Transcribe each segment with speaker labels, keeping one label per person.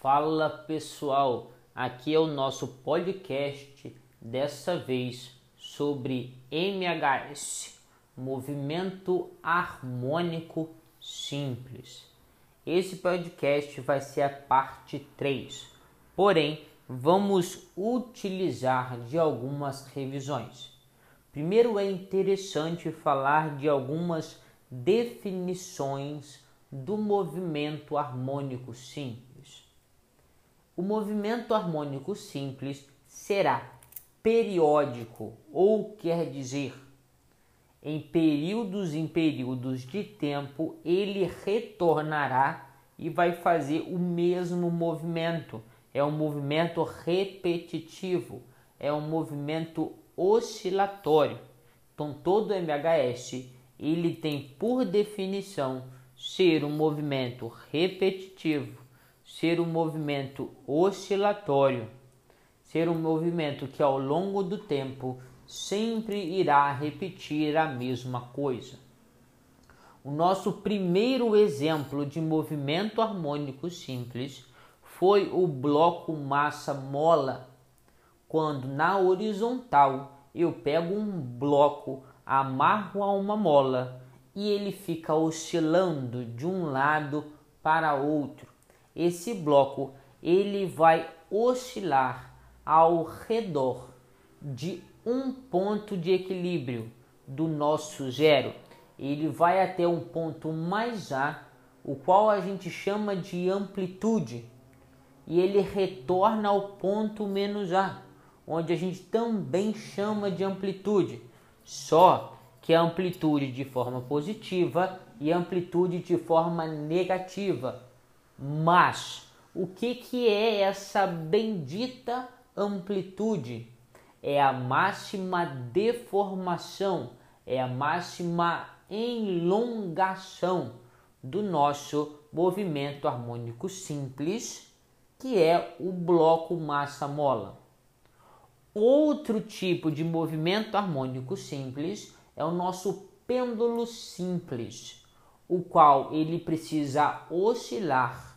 Speaker 1: Fala pessoal, aqui é o nosso podcast, dessa vez sobre MHS, Movimento Harmônico Simples. Esse podcast vai ser a parte 3, porém vamos utilizar de algumas revisões. Primeiro é interessante falar de algumas definições do movimento harmônico simples. O movimento harmônico simples será periódico, ou quer dizer, em períodos em períodos de tempo, ele retornará e vai fazer o mesmo movimento. É um movimento repetitivo, é um movimento oscilatório. Então todo MHS ele tem por definição ser um movimento repetitivo, ser um movimento oscilatório, ser um movimento que ao longo do tempo sempre irá repetir a mesma coisa. O nosso primeiro exemplo de movimento harmônico simples foi o bloco massa-mola, quando na horizontal eu pego um bloco, amarro a uma mola e ele fica oscilando de um lado para outro. Esse bloco ele vai oscilar ao redor de um ponto de equilíbrio do nosso zero. Ele vai até um ponto mais A, o qual a gente chama de amplitude, e ele retorna ao ponto menos A, onde a gente também chama de amplitude. Só que a amplitude de forma positiva e amplitude de forma negativa. Mas o que, que é essa bendita amplitude? É a máxima deformação, é a máxima elongação do nosso movimento harmônico simples, que é o bloco massa-mola. Outro tipo de movimento harmônico simples é o nosso pêndulo simples, o qual ele precisa oscilar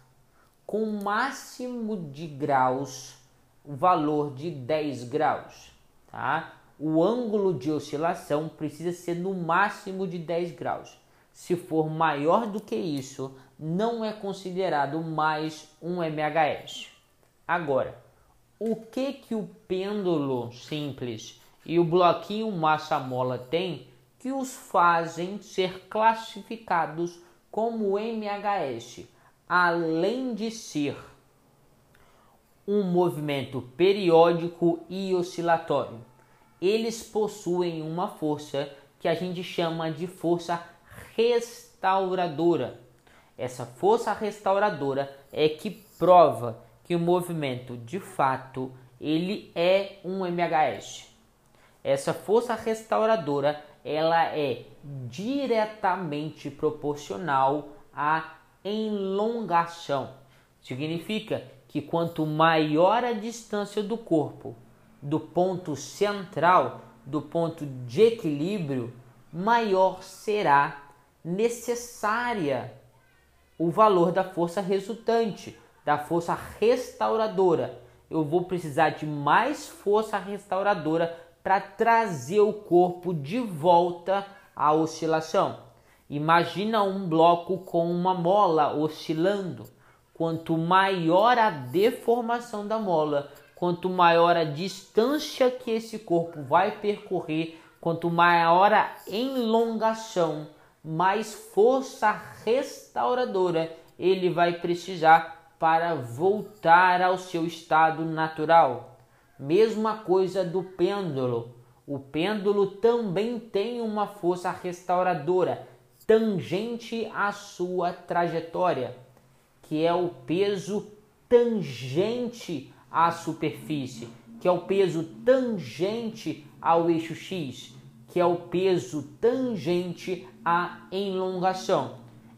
Speaker 1: com o máximo de graus, o valor de 10 graus, tá? O ângulo de oscilação precisa ser no máximo de 10 graus. Se for maior do que isso, não é considerado mais um MHS. Agora, o que que o pêndulo simples e o bloquinho massa-mola têm que os fazem ser classificados como MHS, além de ser um movimento periódico e oscilatório. Eles possuem uma força que a gente chama de força restauradora. Essa força restauradora é que prova que o movimento de fato ele é um MHS. Essa força restauradora ela é diretamente proporcional à elongação. Significa que quanto maior a distância do corpo do ponto central, do ponto de equilíbrio, maior será necessária o valor da força resultante, da força restauradora. Eu vou precisar de mais força restauradora para trazer o corpo de volta à oscilação. Imagina um bloco com uma mola oscilando. Quanto maior a deformação da mola, quanto maior a distância que esse corpo vai percorrer, quanto maior a elongação, mais força restauradora ele vai precisar para voltar ao seu estado natural. Mesma coisa do pêndulo. O pêndulo também tem uma força restauradora tangente à sua trajetória, que é o peso tangente à superfície, que é o peso tangente ao eixo X, que é o peso tangente à elongação.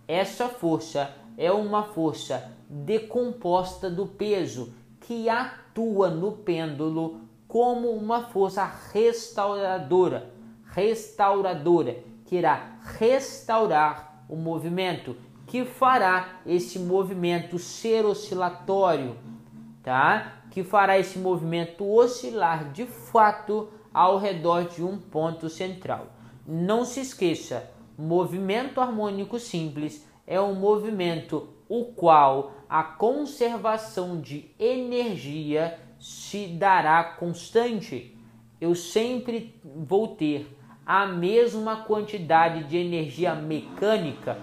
Speaker 1: Essa força é uma força decomposta do peso que atua no pêndulo como uma força restauradora, restauradora, que irá restaurar o movimento, que fará esse movimento ser oscilatório, tá? Que fará esse movimento oscilar de fato ao redor de um ponto central. Não se esqueça, movimento harmônico simples é um movimento o qual a conservação de energia se dará constante. Eu sempre vou ter a mesma quantidade de energia mecânica,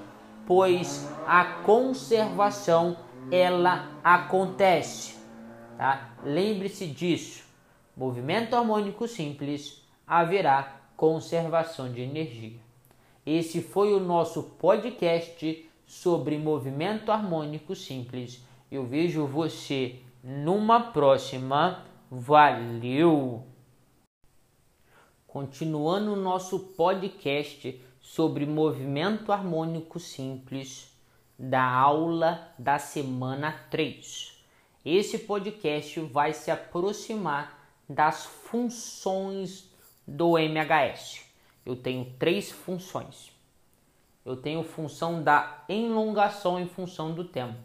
Speaker 1: pois a conservação ela acontece, tá? Lembre-se disso. Movimento harmônico simples haverá conservação de energia. Esse foi o nosso podcast sobre movimento harmônico simples. Eu vejo você numa próxima. Valeu! Continuando o nosso podcast sobre movimento harmônico simples da aula da semana 3. Esse podcast vai se aproximar das funções do MHS. Eu tenho três funções. Eu tenho função da elongação em função do tempo,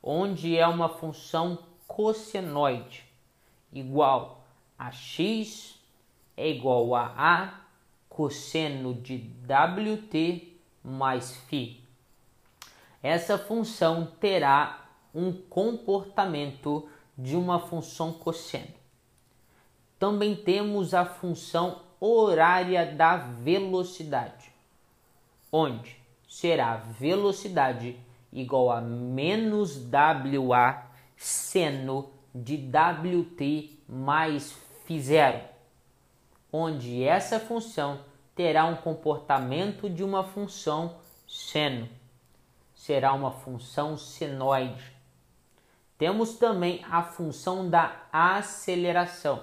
Speaker 1: onde é uma função cossenoide igual a x é igual a A cosseno de WT mais φ. Essa função terá um comportamento de uma função cosseno. Também temos a função horária da velocidade, onde será velocidade igual a menos WA seno de WT mais φ0 onde essa função terá um comportamento de uma função seno. Será uma função senoide. Temos também a função da aceleração.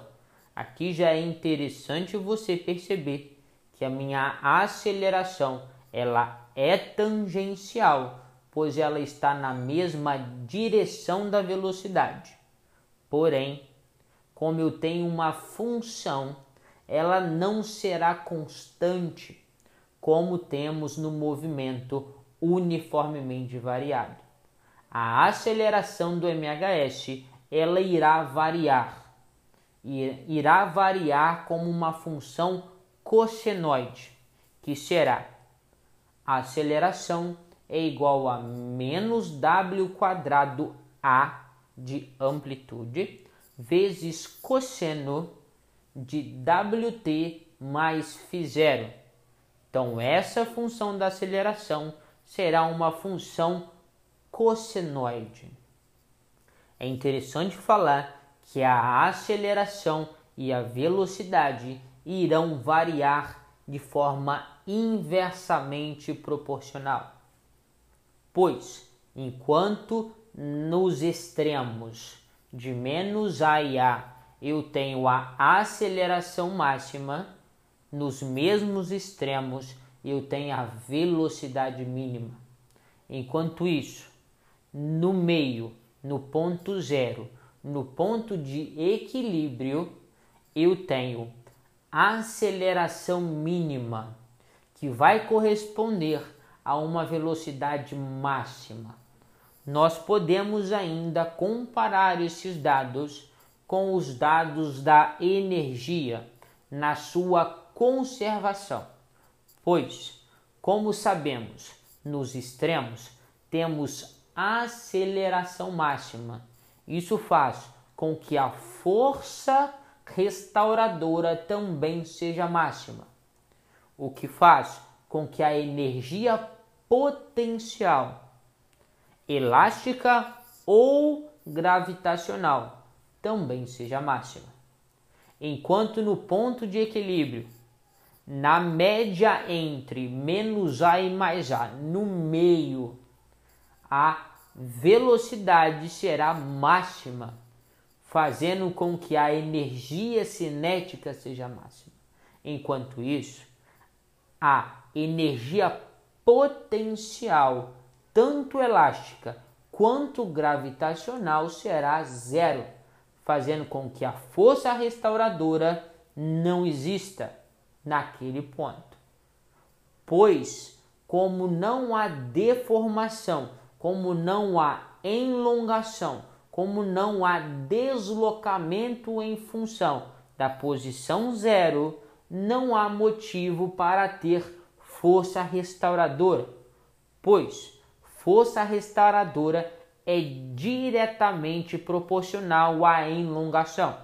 Speaker 1: Aqui já é interessante você perceber que a minha aceleração ela é tangencial, pois ela está na mesma direção da velocidade. Porém, como eu tenho uma função ela não será constante, como temos no movimento uniformemente variado. A aceleração do MHS ela irá variar, irá variar como uma função cossenoide, que será a aceleração é igual a menos w quadrado a de amplitude vezes cosseno de Wt mais φ0. Então, essa função da aceleração será uma função cossenoide. É interessante falar que a aceleração e a velocidade irão variar de forma inversamente proporcional. Pois, enquanto nos extremos de menos a e a eu tenho a aceleração máxima, nos mesmos extremos eu tenho a velocidade mínima. Enquanto isso, no meio, no ponto zero, no ponto de equilíbrio, eu tenho aceleração mínima, que vai corresponder a uma velocidade máxima. Nós podemos ainda comparar esses dados com os dados da energia na sua conservação, pois, como sabemos, nos extremos temos aceleração máxima. Isso faz com que a força restauradora também seja máxima, o que faz com que a energia potencial, elástica ou gravitacional também seja máxima. Enquanto no ponto de equilíbrio, na média entre menos A e mais A, no meio, a velocidade será máxima, fazendo com que a energia cinética seja máxima. Enquanto isso, a energia potencial, tanto elástica quanto gravitacional, será zero fazendo com que a força restauradora não exista naquele ponto. Pois, como não há deformação, como não há elongação, como não há deslocamento em função da posição zero, não há motivo para ter força restauradora, pois força restauradora é diretamente proporcional à elongação.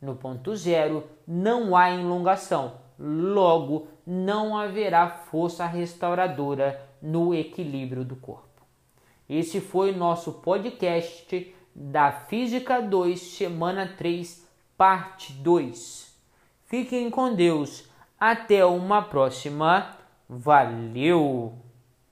Speaker 1: No ponto zero, não há elongação, logo, não haverá força restauradora no equilíbrio do corpo. Esse foi nosso podcast da Física 2, semana 3, parte 2. Fiquem com Deus. Até uma próxima. Valeu!